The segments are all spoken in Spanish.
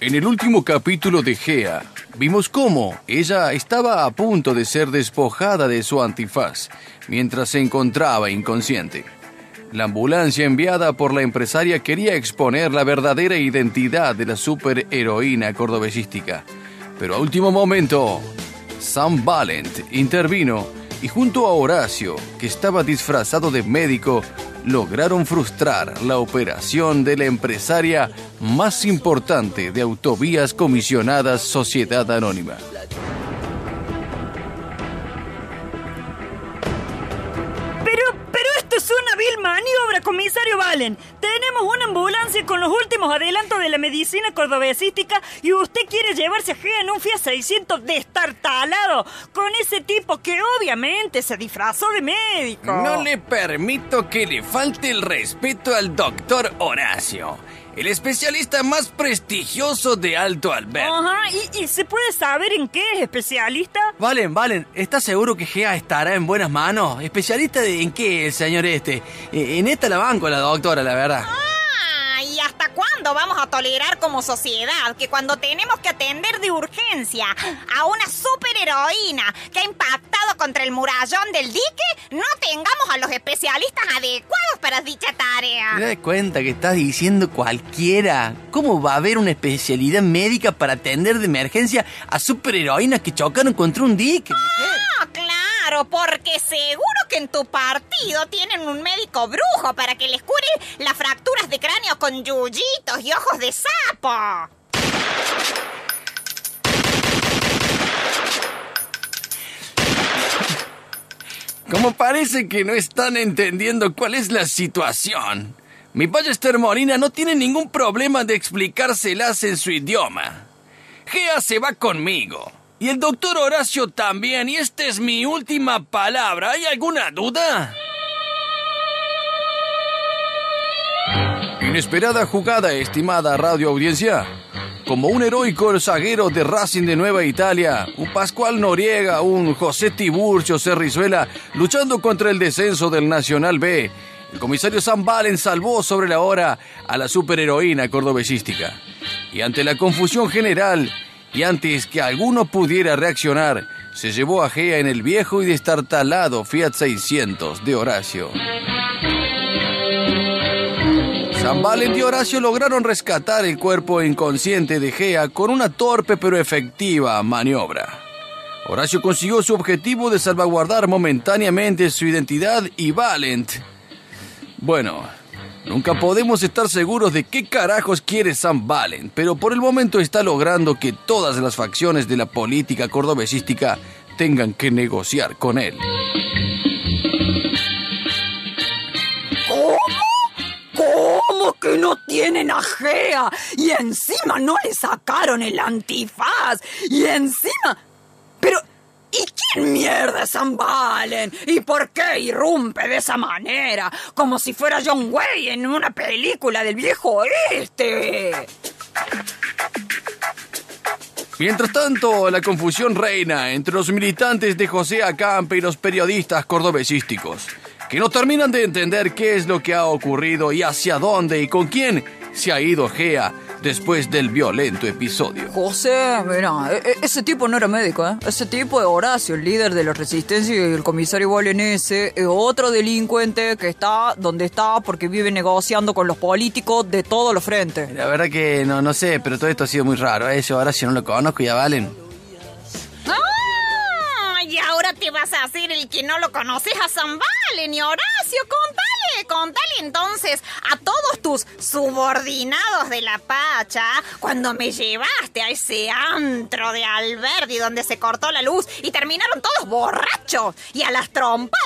En el último capítulo de Gea, vimos cómo ella estaba a punto de ser despojada de su antifaz mientras se encontraba inconsciente. La ambulancia enviada por la empresaria quería exponer la verdadera identidad de la superheroína cordobesística. Pero a último momento, Sam Valent intervino y junto a Horacio, que estaba disfrazado de médico, lograron frustrar la operación de la empresaria más importante de autovías comisionadas Sociedad Anónima. Comisario Valen. Tenemos una ambulancia con los últimos adelantos de la medicina cordobesística y usted quiere llevarse a Gea en un Fiat 600 destartalado con ese tipo que obviamente se disfrazó de médico. No le permito que le falte el respeto al doctor Horacio, el especialista más prestigioso de Alto Alberto. Ajá, ¿Y, y se puede saber en qué es especialista? Valen, Valen, ¿estás seguro que Gea estará en buenas manos? ¿Especialista de- en qué, el señor este? Eh, En esta la banco, la doctora, la verdad. Ah, ¿y hasta cuándo vamos a tolerar como sociedad que cuando tenemos que atender de urgencia a una superheroína que ha impactado contra el murallón del dique, no tengamos a los especialistas adecuados para dicha tarea? ¿Te das cuenta que estás diciendo cualquiera? ¿Cómo va a haber una especialidad médica para atender de emergencia a superheroínas que chocaron contra un dique? Ah, porque seguro que en tu partido tienen un médico brujo para que les cure las fracturas de cráneo con yuyitos y ojos de sapo. Como parece que no están entendiendo cuál es la situación. Mi Ballester Molina no tiene ningún problema de explicárselas en su idioma. Gea se va conmigo. Y el doctor Horacio también, y esta es mi última palabra. ¿Hay alguna duda? Inesperada jugada, estimada radio audiencia. Como un heroico zaguero de Racing de Nueva Italia, un Pascual Noriega, un José Tiburcio Cerrizuela, luchando contra el descenso del Nacional B, el comisario San Valen salvó sobre la hora a la superheroína cordobesística. Y ante la confusión general, y antes que alguno pudiera reaccionar, se llevó a Gea en el viejo y destartalado Fiat 600 de Horacio. San Valen y Horacio lograron rescatar el cuerpo inconsciente de Gea con una torpe pero efectiva maniobra. Horacio consiguió su objetivo de salvaguardar momentáneamente su identidad y Valent. Bueno, nunca podemos estar seguros de qué carajos quiere Sam Valent, pero por el momento está logrando que todas las facciones de la política cordobesística tengan que negociar con él. ¿Cómo que no tienen a Gea? Y encima no le sacaron el antifaz. Y encima... ¿Y quién mierda es San Valen? ¿Y por qué irrumpe de esa manera? Como si fuera John Wayne en una película del viejo oeste. Mientras tanto, la confusión reina entre los militantes de José Acampe y los periodistas cordobesísticos, que no terminan de entender qué es lo que ha ocurrido y hacia dónde y con quién se ha ido Gea después del violento episodio. José, mira, e- e- ese tipo no era médico, ¿eh? Ese tipo es Horacio, el líder de la resistencia y el comisario Bolenese, es otro delincuente que está donde está porque vive negociando con los políticos de todos los frentes. La verdad que no, no sé, pero todo esto ha sido muy raro. ¿eh? Ese Horacio no lo conozco, ya Valen. Ah, y ahora te vas a hacer el que no lo conoces a San Valen y Horacio. Contale, contale entonces a todos tus subordinados de la Pacha cuando me llevaste a ese antro de Alberdi donde se cortó la luz y terminaron todos borrachos y a las trompas.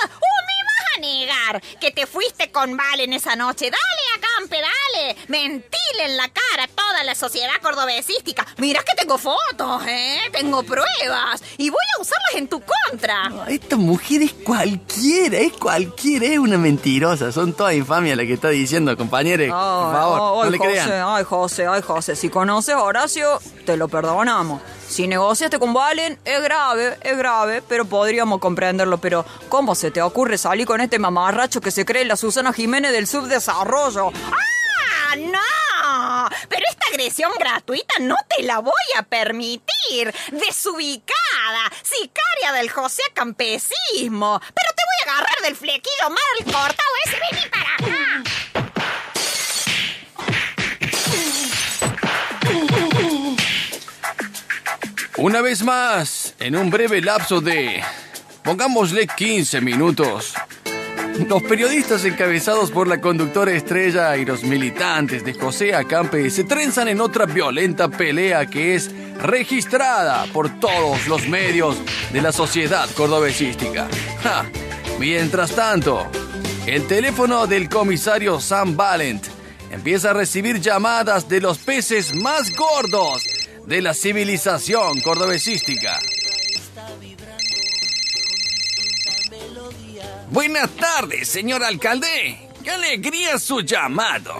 ¡Uh, me vas a negar que te fuiste con Valen esa noche! ¡Dale, Acampe, dale! Mentile en la cara toda a la sociedad cordobesística. Mira que tengo fotos, ¿eh? Tengo pruebas. Y voy a usarlas en tu contra. esta mujer es cualquiera, es cualquiera, es una mentirosa. Son toda infamia la que está diciendo, compañeros. por favor, no le José, crean. Ay, José, ay, José. Si conoces a Horacio, te lo perdonamos. Si negociaste con Valen, es grave, es grave, pero podríamos comprenderlo. Pero, ¿cómo se te ocurre salir con este mamarracho que se cree la Susana Jiménez del subdesarrollo? ¡Ah, no! Pero esta agresión gratuita no te la voy a permitir. Desubicada, sicaria del José Campesismo. Pero te voy a agarrar del flequillo mal cortado ese. Vení para acá. Una vez más, en un breve lapso de, pongámosle 15 minutos, los periodistas encabezados por la conductora estrella y los militantes de José Acampe se trenzan en otra violenta pelea que es registrada por todos los medios de la sociedad cordobesística. Mientras tanto, el teléfono del comisario Sam Valent empieza a recibir llamadas de los peces más gordos de la civilización cordobesística. Buenas tardes, señor alcalde. ¡Qué alegría su llamado!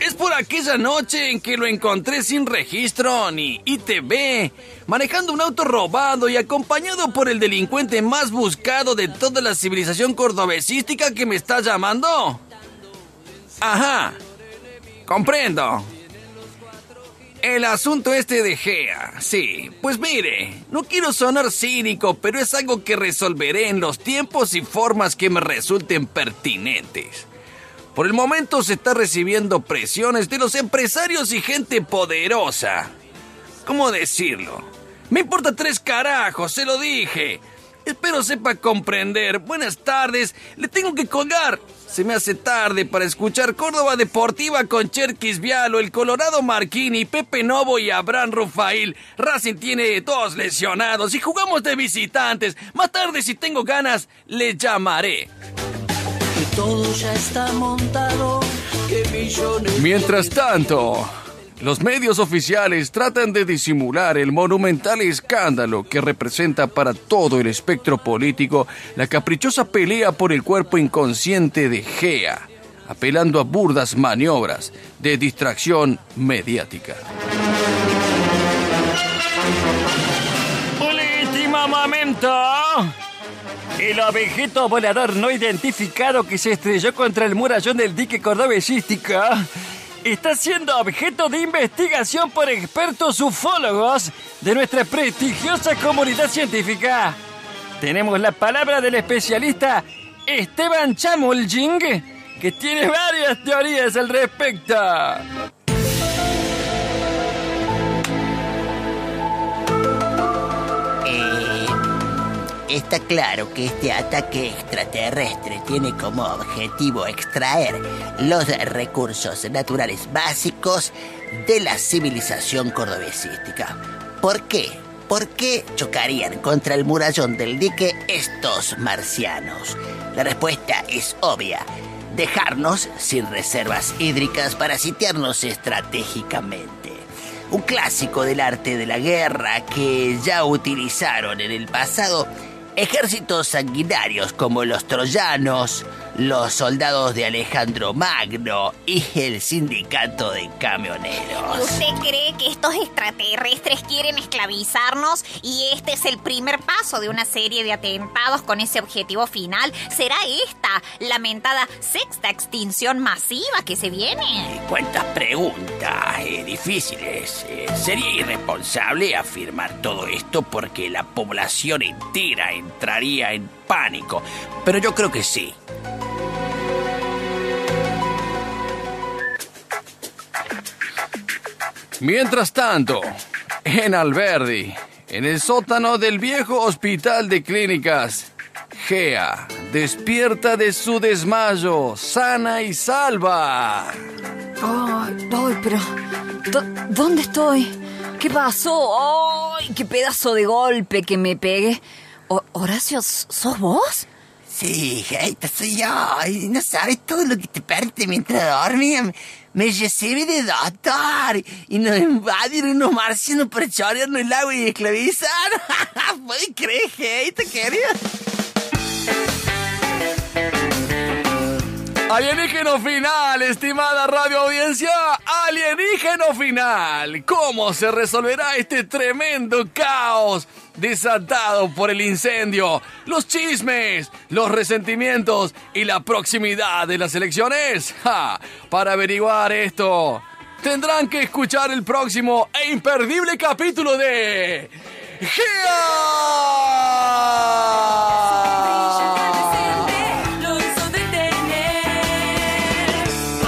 Es por aquella noche en que lo encontré sin registro ni ITV, manejando un auto robado y acompañado por el delincuente más buscado de toda la civilización cordobesística que me está llamando. Ajá, comprendo. El asunto este de Gea, sí. Pues mire, no quiero sonar cínico, pero es algo que resolveré en los tiempos y formas que me resulten pertinentes. Por el momento se está recibiendo presiones de los empresarios y gente poderosa. ¿Cómo decirlo? Me importa tres carajos, se lo dije. Espero sepa comprender. Buenas tardes, le tengo que colgar. Se me hace tarde para escuchar Córdoba Deportiva con Cherkis Vialo, el Colorado Marquini, Pepe Novo y Abraham Rufail. Racing tiene dos lesionados y jugamos de visitantes. Más tarde, si tengo ganas, le llamaré. Que todo ya está montado, que millones. Mientras tanto, los medios oficiales tratan de disimular el monumental escándalo que representa para todo el espectro político la caprichosa pelea por el cuerpo inconsciente de Gea, apelando a burdas maniobras de distracción mediática. Último momento. El objeto volador no identificado que se estrelló contra el murallón del dique cordobesística está siendo objeto de investigación por expertos ufólogos de nuestra prestigiosa comunidad científica. Tenemos la palabra del especialista Esteban Chamuljing, que tiene varias teorías al respecto. Está claro que este ataque extraterrestre tiene como objetivo extraer los recursos naturales básicos de la civilización cordobesística. ¿Por qué? ¿Por qué chocarían contra el murallón del dique estos marcianos? La respuesta es obvia. Dejarnos sin reservas hídricas para sitiarnos estratégicamente un clásico del arte de la guerra que ya utilizaron en el pasado ejércitos sanguinarios como los troyanos, los soldados de Alejandro Magno y el sindicato de camioneros. ¿Usted cree que estos extraterrestres quieren esclavizarnos y este es el primer paso de una serie de atentados con ese objetivo final? ¿Será esta lamentada sexta extinción masiva que se viene? Cuántas preguntas eh, difíciles. Eh, sería irresponsable afirmar todo esto porque la población entera entraría en pánico. Pero yo creo que sí. Mientras tanto, en Alberdi, en el sótano del viejo hospital de clínicas, Gea despierta de su desmayo, sana y salva. Ay, pero. ¿dó- ¿Dónde estoy? ¿Qué pasó? ¡Ay, qué pedazo de golpe que me pegué! O- Horacio, ¿sos vos? Sí, Geita, soy yo. No sabes todo lo que te perdiste mientras dormía. Me recibí de doctor y nos invadieron unos marcianos para chorearnos el agua y esclavizar. ¿Puedes creer, Geita, querido? Alienígeno final, estimada radio audiencia. Alienígeno final. ¿Cómo se resolverá este tremendo caos desatado por el incendio, los chismes, los resentimientos y la proximidad de las elecciones? Para averiguar esto, tendrán que escuchar el próximo e imperdible capítulo de... ¡GEA!